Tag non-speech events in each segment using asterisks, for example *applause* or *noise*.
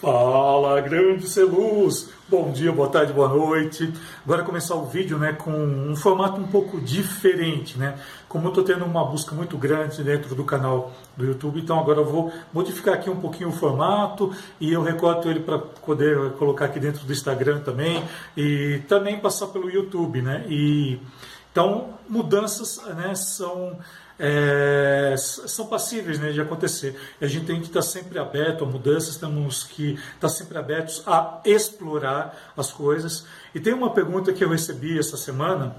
Fala, grande Celuz! Bom dia, boa tarde, boa noite. Agora começar o vídeo né, com um formato um pouco diferente, né? Como eu estou tendo uma busca muito grande dentro do canal do YouTube, então agora eu vou modificar aqui um pouquinho o formato e eu recorto ele para poder colocar aqui dentro do Instagram também e também passar pelo YouTube, né? E então mudanças né, são é, são passíveis né, de acontecer. A gente tem que estar sempre aberto a mudanças, temos que estar sempre abertos a explorar as coisas. E tem uma pergunta que eu recebi essa semana,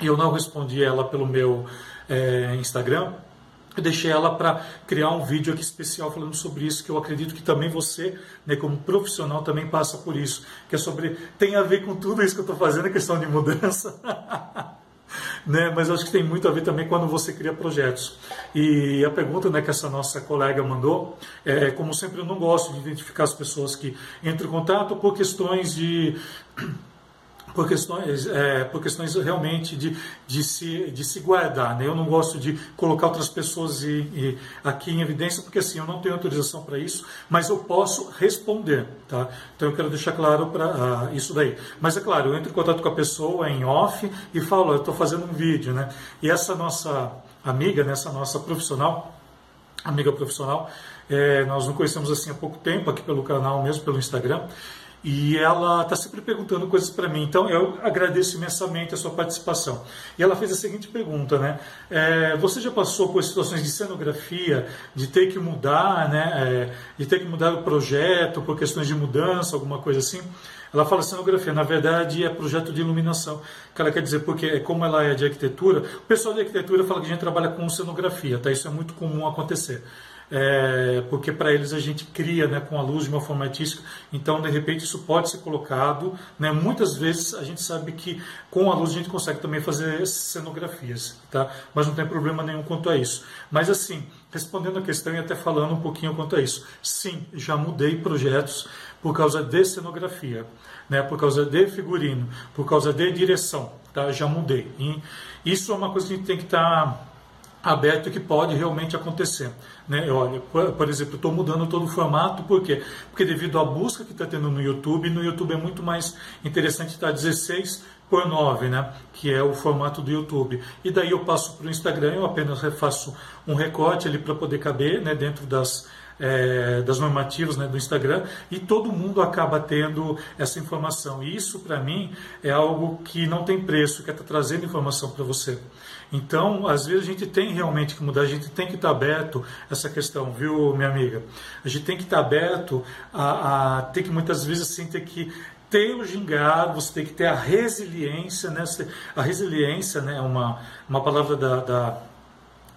e eu não respondi ela pelo meu é, Instagram, eu deixei ela para criar um vídeo aqui especial falando sobre isso, que eu acredito que também você, né, como profissional, também passa por isso, que é sobre, tem a ver com tudo isso que eu estou fazendo, a questão de mudança. *laughs* né? mas acho que tem muito a ver também quando você cria projetos. E a pergunta né, que essa nossa colega mandou, é, como sempre, eu não gosto de identificar as pessoas que entram em contato por questões de por questões, é, por questões realmente de, de, se, de se guardar. Né? Eu não gosto de colocar outras pessoas e, e aqui em evidência, porque assim, eu não tenho autorização para isso, mas eu posso responder. Tá? Então eu quero deixar claro para uh, isso daí. Mas é claro, eu entro em contato com a pessoa em off e falo, eu estou fazendo um vídeo. Né? E essa nossa amiga, né, essa nossa profissional, amiga profissional, é, nós não conhecemos assim há pouco tempo aqui pelo canal mesmo, pelo Instagram, e ela está sempre perguntando coisas para mim. Então eu agradeço imensamente a sua participação. E ela fez a seguinte pergunta, né? É, você já passou por situações de cenografia, de ter que mudar, né? É, de ter que mudar o projeto por questões de mudança, alguma coisa assim? Ela fala cenografia, na verdade é projeto de iluminação, que ela quer dizer, porque como ela é de arquitetura, o pessoal de arquitetura fala que a gente trabalha com cenografia, tá? Isso é muito comum acontecer é, porque para eles a gente cria né, com a luz de uma forma artística, então de repente isso pode ser colocado. Né, muitas vezes a gente sabe que com a luz a gente consegue também fazer cenografias, tá? mas não tem problema nenhum quanto a isso. Mas assim, respondendo a questão e até falando um pouquinho quanto a isso, sim, já mudei projetos por causa de cenografia, né, por causa de figurino, por causa de direção, tá? já mudei. E isso é uma coisa que a gente tem que estar. Tá aberto que pode realmente acontecer. Né? Olha, por, exemplo, estou mudando todo o formato, por quê? Porque devido à busca que está tendo no YouTube, no YouTube é muito mais interessante estar 16 por 9, né? que é o formato do YouTube. E daí eu passo para o Instagram, eu apenas faço um recorte ali para poder caber né? dentro das, é, das normativas né, do Instagram e todo mundo acaba tendo essa informação. E isso, para mim, é algo que não tem preço, que é estar tá trazendo informação para você. Então, às vezes a gente tem realmente que mudar, a gente tem que estar aberto a essa questão, viu, minha amiga? A gente tem que estar aberto a, a ter que muitas vezes assim, ter que ter o gingado, você tem que ter a resiliência, né? A resiliência né, é uma, uma palavra da, da,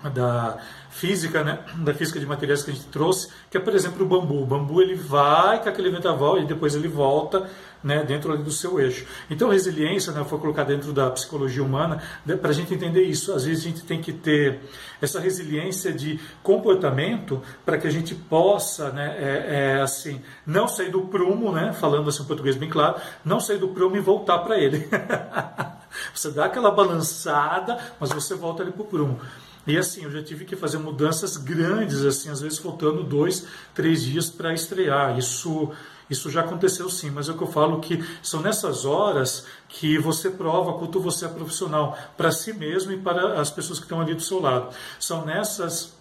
da física, né, da física de materiais que a gente trouxe, que é, por exemplo, o bambu. O bambu ele vai com aquele ventaval e depois ele volta né, dentro do seu eixo. Então, resiliência né, foi colocada dentro da psicologia humana né, para a gente entender isso. Às vezes a gente tem que ter essa resiliência de comportamento para que a gente possa, né, é, é, assim, não sair do prumo, né, falando assim em português bem claro, não sair do prumo e voltar para ele. *laughs* você dá aquela balançada, mas você volta ali para o prumo. E assim, eu já tive que fazer mudanças grandes, assim, às vezes faltando dois, três dias para estrear. Isso, isso já aconteceu sim, mas é o que eu falo que são nessas horas que você prova quanto você é profissional para si mesmo e para as pessoas que estão ali do seu lado. São nessas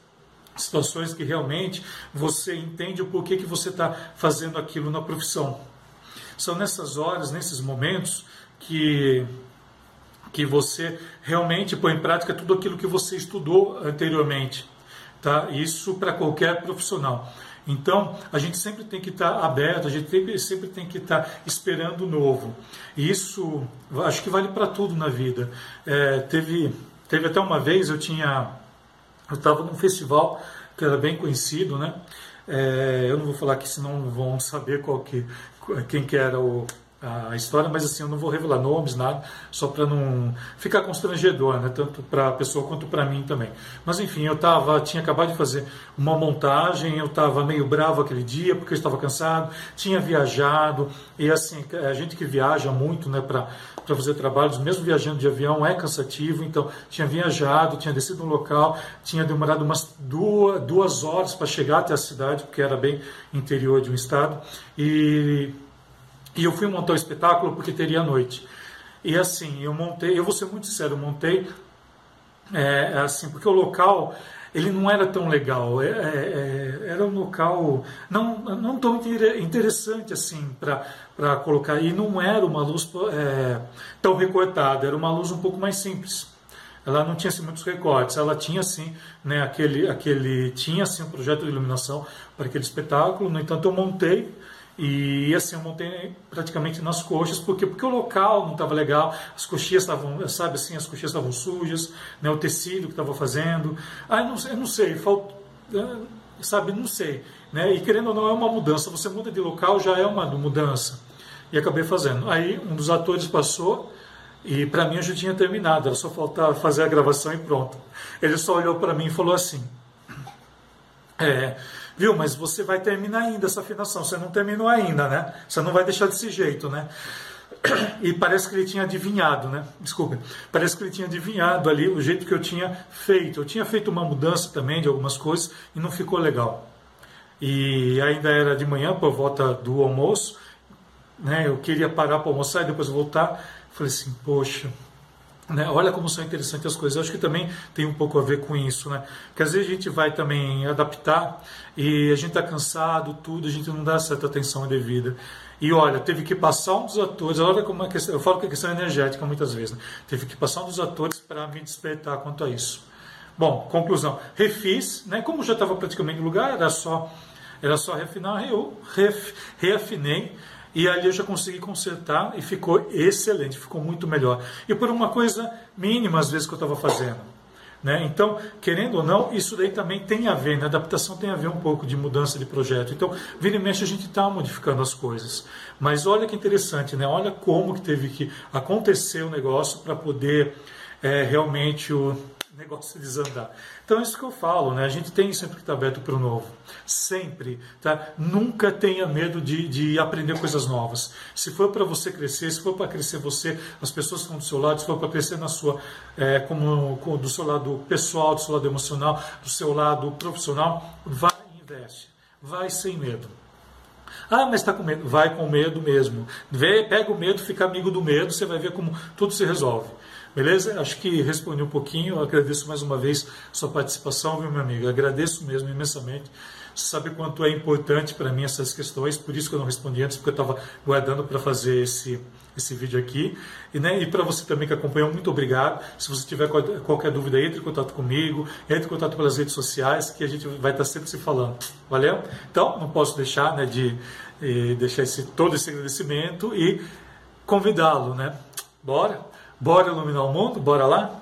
situações que realmente você entende o porquê que você está fazendo aquilo na profissão. São nessas horas, nesses momentos que que você realmente põe em prática tudo aquilo que você estudou anteriormente. Tá? Isso para qualquer profissional. Então, a gente sempre tem que estar aberto, a gente sempre tem que estar esperando o novo. E isso, acho que vale para tudo na vida. É, teve, teve até uma vez, eu tinha, eu estava num festival que era bem conhecido, né? É, eu não vou falar aqui, senão vão saber qual que, quem que era o, a história, mas assim, eu não vou revelar nomes, nada, só para não ficar constrangedor, né? tanto para a pessoa quanto para mim também. Mas enfim, eu tava, tinha acabado de fazer uma montagem, eu estava meio bravo aquele dia, porque eu estava cansado, tinha viajado, e assim, a gente que viaja muito né, para fazer trabalhos, mesmo viajando de avião, é cansativo, então tinha viajado, tinha descido no local, tinha demorado umas duas, duas horas para chegar até a cidade, porque era bem interior de um estado, e e eu fui montar o espetáculo porque teria noite. E assim, eu montei, eu vou ser muito sincero, eu montei é, assim, porque o local ele não era tão legal, é, é, é era um local não, não tão interessante assim para colocar, e não era uma luz é, tão recortada, era uma luz um pouco mais simples. Ela não tinha assim, muitos recortes, ela tinha assim, né, aquele, aquele, tinha assim, um projeto de iluminação para aquele espetáculo, no entanto eu montei e assim, eu montei praticamente nas coxas, porque porque o local não estava legal, as coxias estavam, sabe assim, as coxias estavam sujas, né, o tecido que estava fazendo. Ah, eu não, eu não sei, falt, eh, sabe, não sei. Né? E querendo ou não, é uma mudança. Você muda de local, já é uma mudança. E acabei fazendo. Aí um dos atores passou e para mim eu já tinha terminado, era só faltar fazer a gravação e pronto. Ele só olhou para mim e falou assim: é, Viu, mas você vai terminar ainda essa afinação. Você não terminou ainda, né? Você não vai deixar desse jeito, né? E parece que ele tinha adivinhado, né? Desculpe. Parece que ele tinha adivinhado ali o jeito que eu tinha feito. Eu tinha feito uma mudança também de algumas coisas e não ficou legal. E ainda era de manhã, por volta do almoço, né? Eu queria parar para almoçar e depois voltar. Falei assim, poxa, né? Olha como são interessantes as coisas. Eu acho que também tem um pouco a ver com isso, né? Porque às vezes a gente vai também adaptar e a gente está cansado, tudo, a gente não dá certa atenção devida. E olha, teve que passar um dos atores, olha como é questão, eu falo que é questão energética muitas vezes, né? teve que passar um dos atores para me despertar quanto a isso. Bom, conclusão, refiz, né? Como já estava praticamente no lugar, era só era só refinar, eu ref, reafinei e ali eu já consegui consertar e ficou excelente, ficou muito melhor. E por uma coisa mínima, às vezes, que eu estava fazendo. Né? Então, querendo ou não, isso daí também tem a ver, né? adaptação tem a ver um pouco de mudança de projeto. Então, vira e mexe, a gente está modificando as coisas. Mas olha que interessante, né? olha como que teve que acontecer o negócio para poder é, realmente o negócio desandar. Então é isso que eu falo, né? A gente tem sempre que estar aberto para o novo. Sempre, tá? Nunca tenha medo de, de aprender coisas novas. Se for para você crescer, se for para crescer você, as pessoas que estão do seu lado, se for para crescer na sua, é, como, como, do seu lado pessoal, do seu lado emocional, do seu lado profissional, vai e investe. Vai sem medo. Ah, mas está com medo. Vai com medo mesmo. Vê, pega o medo, fica amigo do medo, você vai ver como tudo se resolve. Beleza? Acho que respondi um pouquinho. Eu agradeço mais uma vez sua participação, viu, meu amigo? Eu agradeço mesmo imensamente. Você sabe quanto é importante para mim essas questões, por isso que eu não respondi antes, porque eu estava guardando para fazer esse, esse vídeo aqui. E, né, e para você também que acompanhou, muito obrigado. Se você tiver qualquer dúvida, entre em contato comigo, entre em contato pelas redes sociais, que a gente vai estar sempre se falando. Valeu? Então, não posso deixar né, de, de deixar esse, todo esse agradecimento e convidá-lo, né? Bora? Bora iluminar o mundo? Bora lá?